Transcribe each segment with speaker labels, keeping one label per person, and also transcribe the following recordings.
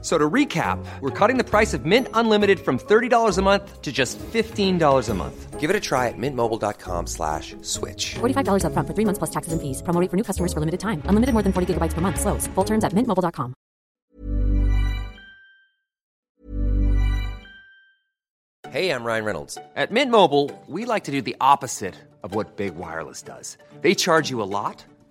Speaker 1: So to recap, we're cutting the price of Mint Unlimited from $30 a month to just $15 a month.
Speaker 2: Give it a try at mintmobile.com slash switch.
Speaker 3: $45 upfront for three months plus taxes and fees. Promo rate for new customers for limited time. Unlimited more than 40 gigabytes per month. Slows. Full terms at mintmobile.com.
Speaker 2: Hey, I'm Ryan Reynolds.
Speaker 1: At Mint Mobile, we like to do the opposite of what Big Wireless does. They charge you a lot,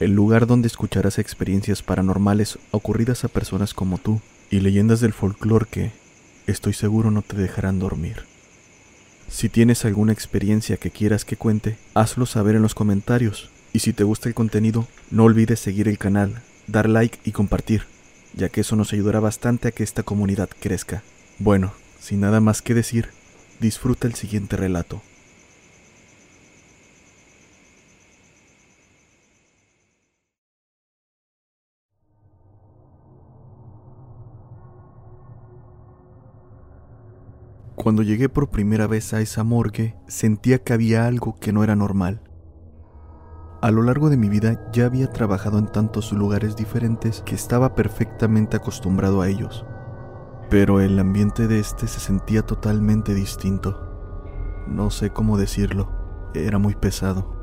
Speaker 4: el lugar donde escucharás experiencias paranormales ocurridas a personas como tú y leyendas del folclore que, estoy seguro, no te dejarán dormir. Si tienes alguna experiencia que quieras que cuente, hazlo saber en los comentarios. Y si te gusta el contenido, no olvides seguir el canal, dar like y compartir, ya que eso nos ayudará bastante a que esta comunidad crezca. Bueno, sin nada más que decir, disfruta el siguiente relato. Cuando llegué por primera vez a esa morgue, sentía que había algo que no era normal. A lo largo de mi vida ya había trabajado en tantos lugares diferentes que estaba perfectamente acostumbrado a ellos. Pero el ambiente de este se sentía totalmente distinto. No sé cómo decirlo, era muy pesado.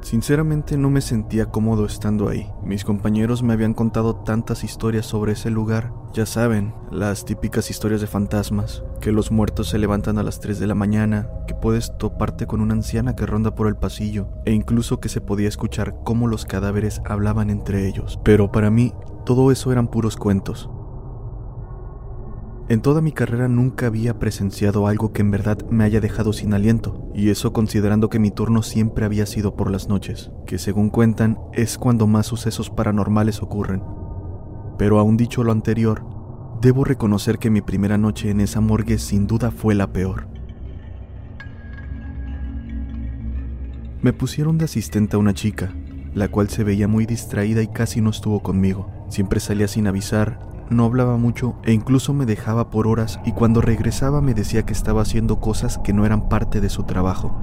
Speaker 4: Sinceramente no me sentía cómodo estando ahí. Mis compañeros me habían contado tantas historias sobre ese lugar. Ya saben, las típicas historias de fantasmas, que los muertos se levantan a las 3 de la mañana, que puedes toparte con una anciana que ronda por el pasillo, e incluso que se podía escuchar cómo los cadáveres hablaban entre ellos. Pero para mí, todo eso eran puros cuentos. En toda mi carrera nunca había presenciado algo que en verdad me haya dejado sin aliento, y eso considerando que mi turno siempre había sido por las noches, que según cuentan es cuando más sucesos paranormales ocurren. Pero aún dicho lo anterior, debo reconocer que mi primera noche en esa morgue sin duda fue la peor. Me pusieron de asistente a una chica, la cual se veía muy distraída y casi no estuvo conmigo. Siempre salía sin avisar, no hablaba mucho e incluso me dejaba por horas y cuando regresaba me decía que estaba haciendo cosas que no eran parte de su trabajo.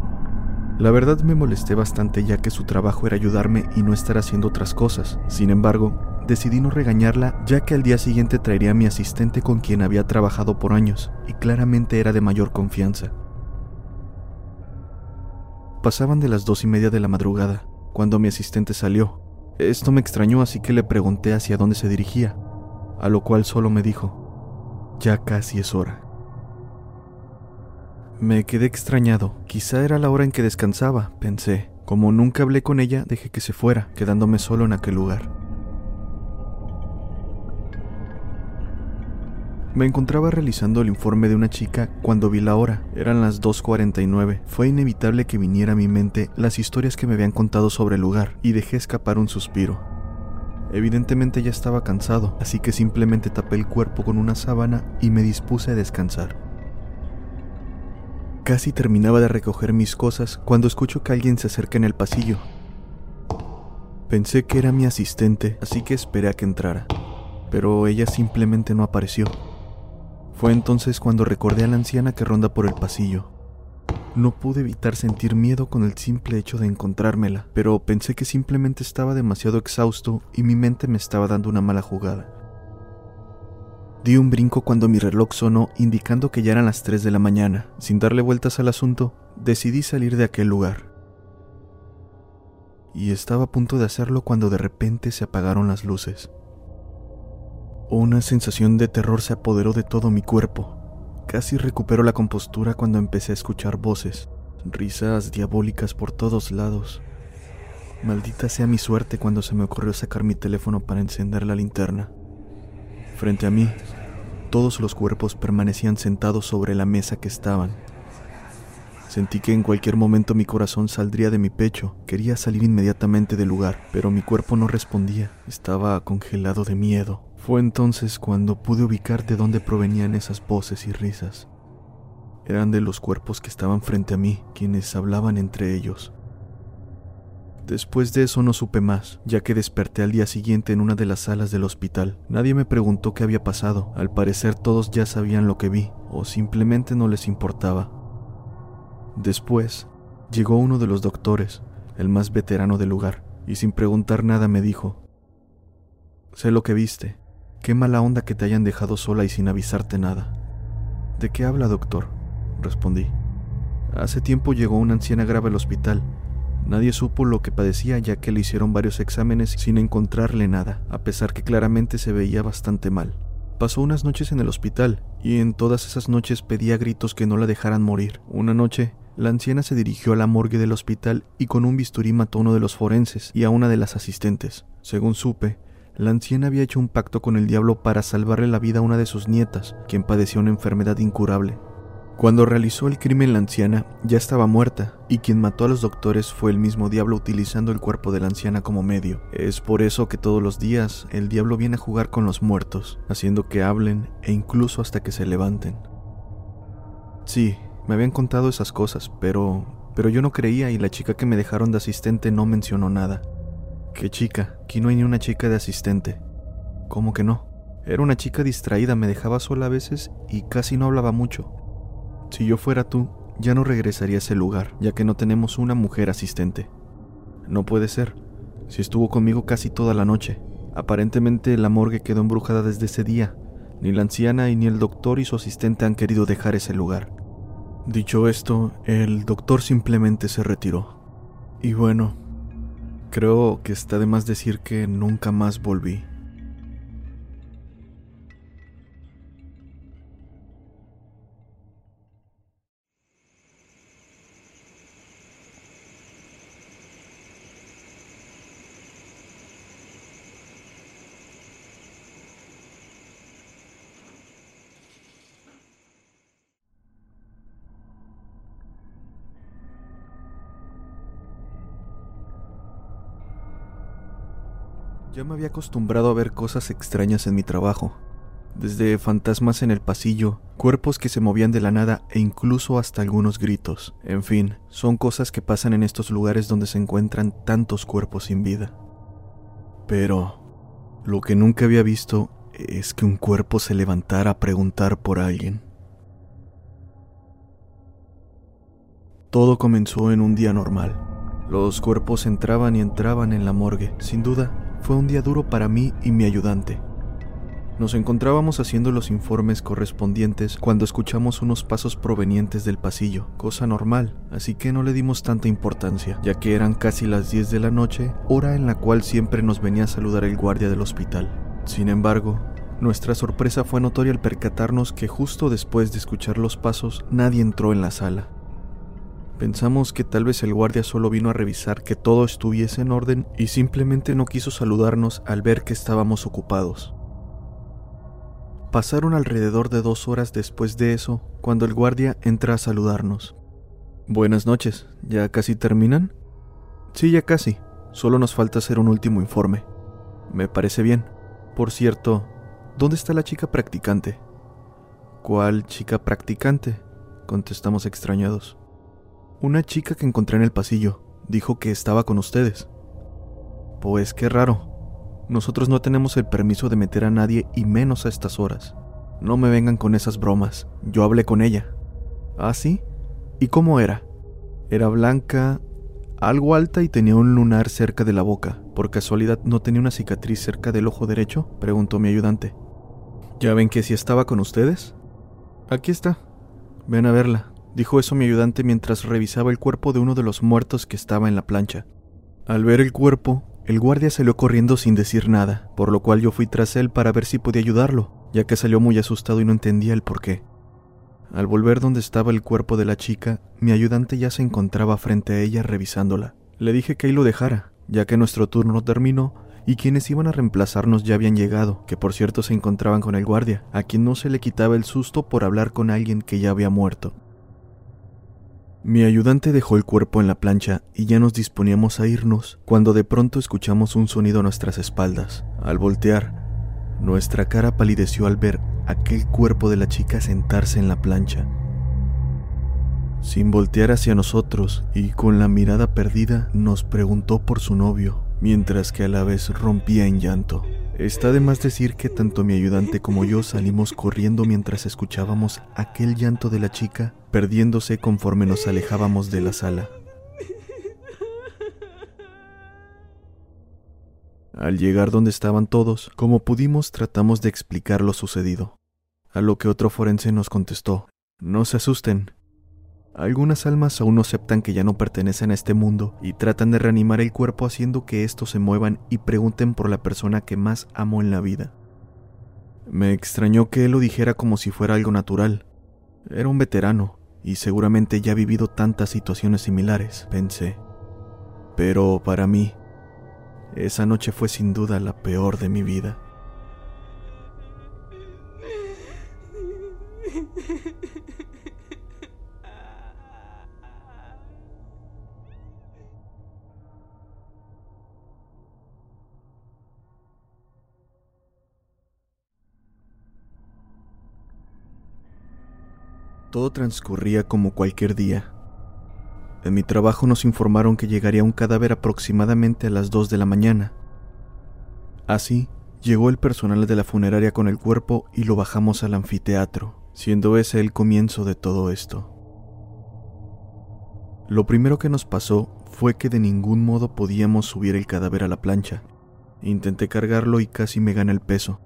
Speaker 4: La verdad me molesté bastante ya que su trabajo era ayudarme y no estar haciendo otras cosas. Sin embargo, decidí no regañarla ya que al día siguiente traería a mi asistente con quien había trabajado por años y claramente era de mayor confianza. Pasaban de las dos y media de la madrugada cuando mi asistente salió. Esto me extrañó así que le pregunté hacia dónde se dirigía a lo cual solo me dijo, ya casi es hora. Me quedé extrañado, quizá era la hora en que descansaba, pensé. Como nunca hablé con ella, dejé que se fuera, quedándome solo en aquel lugar. Me encontraba realizando el informe de una chica cuando vi la hora. Eran las 2.49. Fue inevitable que viniera a mi mente las historias que me habían contado sobre el lugar y dejé escapar un suspiro. Evidentemente ya estaba cansado, así que simplemente tapé el cuerpo con una sábana y me dispuse a descansar. Casi terminaba de recoger mis cosas cuando escucho que alguien se acerca en el pasillo. Pensé que era mi asistente, así que esperé a que entrara, pero ella simplemente no apareció. Fue entonces cuando recordé a la anciana que ronda por el pasillo. No pude evitar sentir miedo con el simple hecho de encontrármela, pero pensé que simplemente estaba demasiado exhausto y mi mente me estaba dando una mala jugada. Di un brinco cuando mi reloj sonó indicando que ya eran las 3 de la mañana. Sin darle vueltas al asunto, decidí salir de aquel lugar. y estaba a punto de hacerlo cuando de repente se apagaron las luces. Una sensación de terror se apoderó de todo mi cuerpo. Casi recupero la compostura cuando empecé a escuchar voces, risas diabólicas por todos lados. Maldita sea mi suerte cuando se me ocurrió sacar mi teléfono para encender la linterna. Frente a mí, todos los cuerpos permanecían sentados sobre la mesa que estaban. Sentí que en cualquier momento mi corazón saldría de mi pecho. Quería salir inmediatamente del lugar, pero mi cuerpo no respondía. Estaba congelado de miedo. Fue entonces cuando pude ubicar de dónde provenían esas voces y risas. Eran de los cuerpos que estaban frente a mí, quienes hablaban entre ellos. Después de eso no supe más, ya que desperté al día siguiente en una de las salas del hospital. Nadie me preguntó qué había pasado, al parecer todos ya sabían lo que vi, o simplemente no les importaba. Después, llegó uno de los doctores, el más veterano del lugar, y sin preguntar nada me dijo, Sé lo que viste, qué mala onda que te hayan dejado sola y sin avisarte nada. ¿De qué habla, doctor? respondí. Hace tiempo llegó una anciana grave al hospital Nadie supo lo que padecía ya que le hicieron varios exámenes sin encontrarle nada, a pesar que claramente se veía bastante mal. Pasó unas noches en el hospital y en todas esas noches pedía gritos que no la dejaran morir. Una noche, la anciana se dirigió a la morgue del hospital y con un bisturí mató a uno de los forenses y a una de las asistentes. Según supe, la anciana había hecho un pacto con el diablo para salvarle la vida a una de sus nietas, quien padecía una enfermedad incurable. Cuando realizó el crimen la anciana ya estaba muerta y quien mató a los doctores fue el mismo diablo utilizando el cuerpo de la anciana como medio. Es por eso que todos los días el diablo viene a jugar con los muertos, haciendo que hablen e incluso hasta que se levanten. Sí, me habían contado esas cosas, pero pero yo no creía y la chica que me dejaron de asistente no mencionó nada. ¿Qué chica? Aquí no hay ni una chica de asistente. ¿Cómo que no? Era una chica distraída, me dejaba sola a veces y casi no hablaba mucho. Si yo fuera tú, ya no regresaría a ese lugar, ya que no tenemos una mujer asistente. No puede ser. Si estuvo conmigo casi toda la noche. Aparentemente la morgue quedó embrujada desde ese día. Ni la anciana y ni el doctor y su asistente han querido dejar ese lugar. Dicho esto, el doctor simplemente se retiró. Y bueno, creo que está de más decir que nunca más volví. Ya me había acostumbrado a ver cosas extrañas en mi trabajo, desde fantasmas en el pasillo, cuerpos que se movían de la nada e incluso hasta algunos gritos. En fin, son cosas que pasan en estos lugares donde se encuentran tantos cuerpos sin vida. Pero lo que nunca había visto es que un cuerpo se levantara a preguntar por alguien. Todo comenzó en un día normal. Los cuerpos entraban y entraban en la morgue, sin duda fue un día duro para mí y mi ayudante. Nos encontrábamos haciendo los informes correspondientes cuando escuchamos unos pasos provenientes del pasillo, cosa normal, así que no le dimos tanta importancia, ya que eran casi las 10 de la noche, hora en la cual siempre nos venía a saludar el guardia del hospital. Sin embargo, nuestra sorpresa fue notoria al percatarnos que justo después de escuchar los pasos nadie entró en la sala. Pensamos que tal vez el guardia solo vino a revisar que todo estuviese en orden y simplemente no quiso saludarnos al ver que estábamos ocupados. Pasaron alrededor de dos horas después de eso cuando el guardia entra a saludarnos. Buenas noches, ¿ya casi terminan? Sí, ya casi. Solo nos falta hacer un último informe. Me parece bien. Por cierto, ¿dónde está la chica practicante? ¿Cuál chica practicante? contestamos extrañados. Una chica que encontré en el pasillo dijo que estaba con ustedes. Pues qué raro. Nosotros no tenemos el permiso de meter a nadie y menos a estas horas. No me vengan con esas bromas. Yo hablé con ella. ¿Ah, sí? ¿Y cómo era? Era blanca, algo alta y tenía un lunar cerca de la boca. ¿Por casualidad no tenía una cicatriz cerca del ojo derecho? preguntó mi ayudante. ¿Ya ven que si estaba con ustedes? Aquí está. Ven a verla. Dijo eso mi ayudante mientras revisaba el cuerpo de uno de los muertos que estaba en la plancha. Al ver el cuerpo, el guardia salió corriendo sin decir nada, por lo cual yo fui tras él para ver si podía ayudarlo, ya que salió muy asustado y no entendía el por qué. Al volver donde estaba el cuerpo de la chica, mi ayudante ya se encontraba frente a ella revisándola. Le dije que ahí lo dejara, ya que nuestro turno terminó y quienes iban a reemplazarnos ya habían llegado, que por cierto se encontraban con el guardia, a quien no se le quitaba el susto por hablar con alguien que ya había muerto. Mi ayudante dejó el cuerpo en la plancha y ya nos disponíamos a irnos cuando de pronto escuchamos un sonido a nuestras espaldas. Al voltear, nuestra cara palideció al ver aquel cuerpo de la chica sentarse en la plancha. Sin voltear hacia nosotros y con la mirada perdida, nos preguntó por su novio, mientras que a la vez rompía en llanto. Está de más decir que tanto mi ayudante como yo salimos corriendo mientras escuchábamos aquel llanto de la chica perdiéndose conforme nos alejábamos de la sala. Al llegar donde estaban todos, como pudimos tratamos de explicar lo sucedido, a lo que otro forense nos contestó, no se asusten. Algunas almas aún no aceptan que ya no pertenecen a este mundo y tratan de reanimar el cuerpo haciendo que estos se muevan y pregunten por la persona que más amo en la vida. Me extrañó que él lo dijera como si fuera algo natural. Era un veterano, y seguramente ya ha vivido tantas situaciones similares, pensé. Pero para mí, esa noche fue sin duda la peor de mi vida. Todo transcurría como cualquier día. En mi trabajo nos informaron que llegaría un cadáver aproximadamente a las 2 de la mañana. Así, llegó el personal de la funeraria con el cuerpo y lo bajamos al anfiteatro, siendo ese el comienzo de todo esto. Lo primero que nos pasó fue que de ningún modo podíamos subir el cadáver a la plancha. Intenté cargarlo y casi me gana el peso.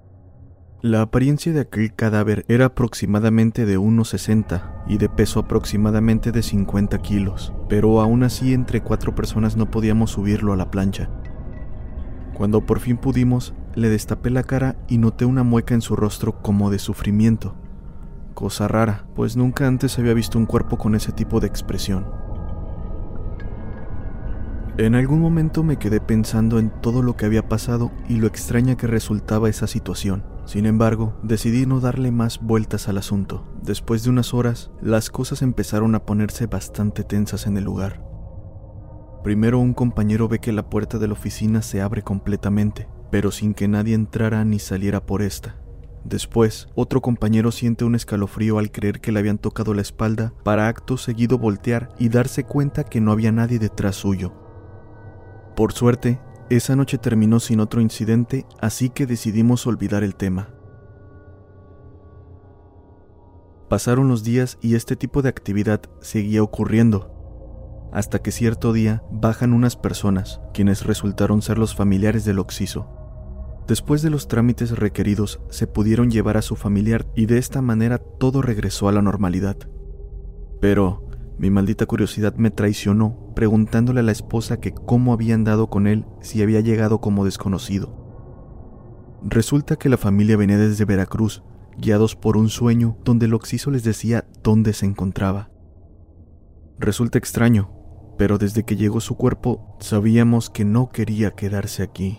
Speaker 4: La apariencia de aquel cadáver era aproximadamente de 1,60 y de peso aproximadamente de 50 kilos, pero aún así entre cuatro personas no podíamos subirlo a la plancha. Cuando por fin pudimos, le destapé la cara y noté una mueca en su rostro como de sufrimiento. Cosa rara, pues nunca antes había visto un cuerpo con ese tipo de expresión. En algún momento me quedé pensando en todo lo que había pasado y lo extraña que resultaba esa situación. Sin embargo, decidí no darle más vueltas al asunto. Después de unas horas, las cosas empezaron a ponerse bastante tensas en el lugar. Primero un compañero ve que la puerta de la oficina se abre completamente, pero sin que nadie entrara ni saliera por esta. Después, otro compañero siente un escalofrío al creer que le habían tocado la espalda para acto seguido voltear y darse cuenta que no había nadie detrás suyo. Por suerte, esa noche terminó sin otro incidente, así que decidimos olvidar el tema. Pasaron los días y este tipo de actividad seguía ocurriendo, hasta que cierto día bajan unas personas, quienes resultaron ser los familiares del Oxiso. Después de los trámites requeridos, se pudieron llevar a su familiar y de esta manera todo regresó a la normalidad. Pero, mi maldita curiosidad me traicionó preguntándole a la esposa que cómo habían dado con él si había llegado como desconocido. Resulta que la familia venía desde Veracruz, guiados por un sueño donde el Oxiso les decía dónde se encontraba. Resulta extraño, pero desde que llegó su cuerpo sabíamos que no quería quedarse aquí.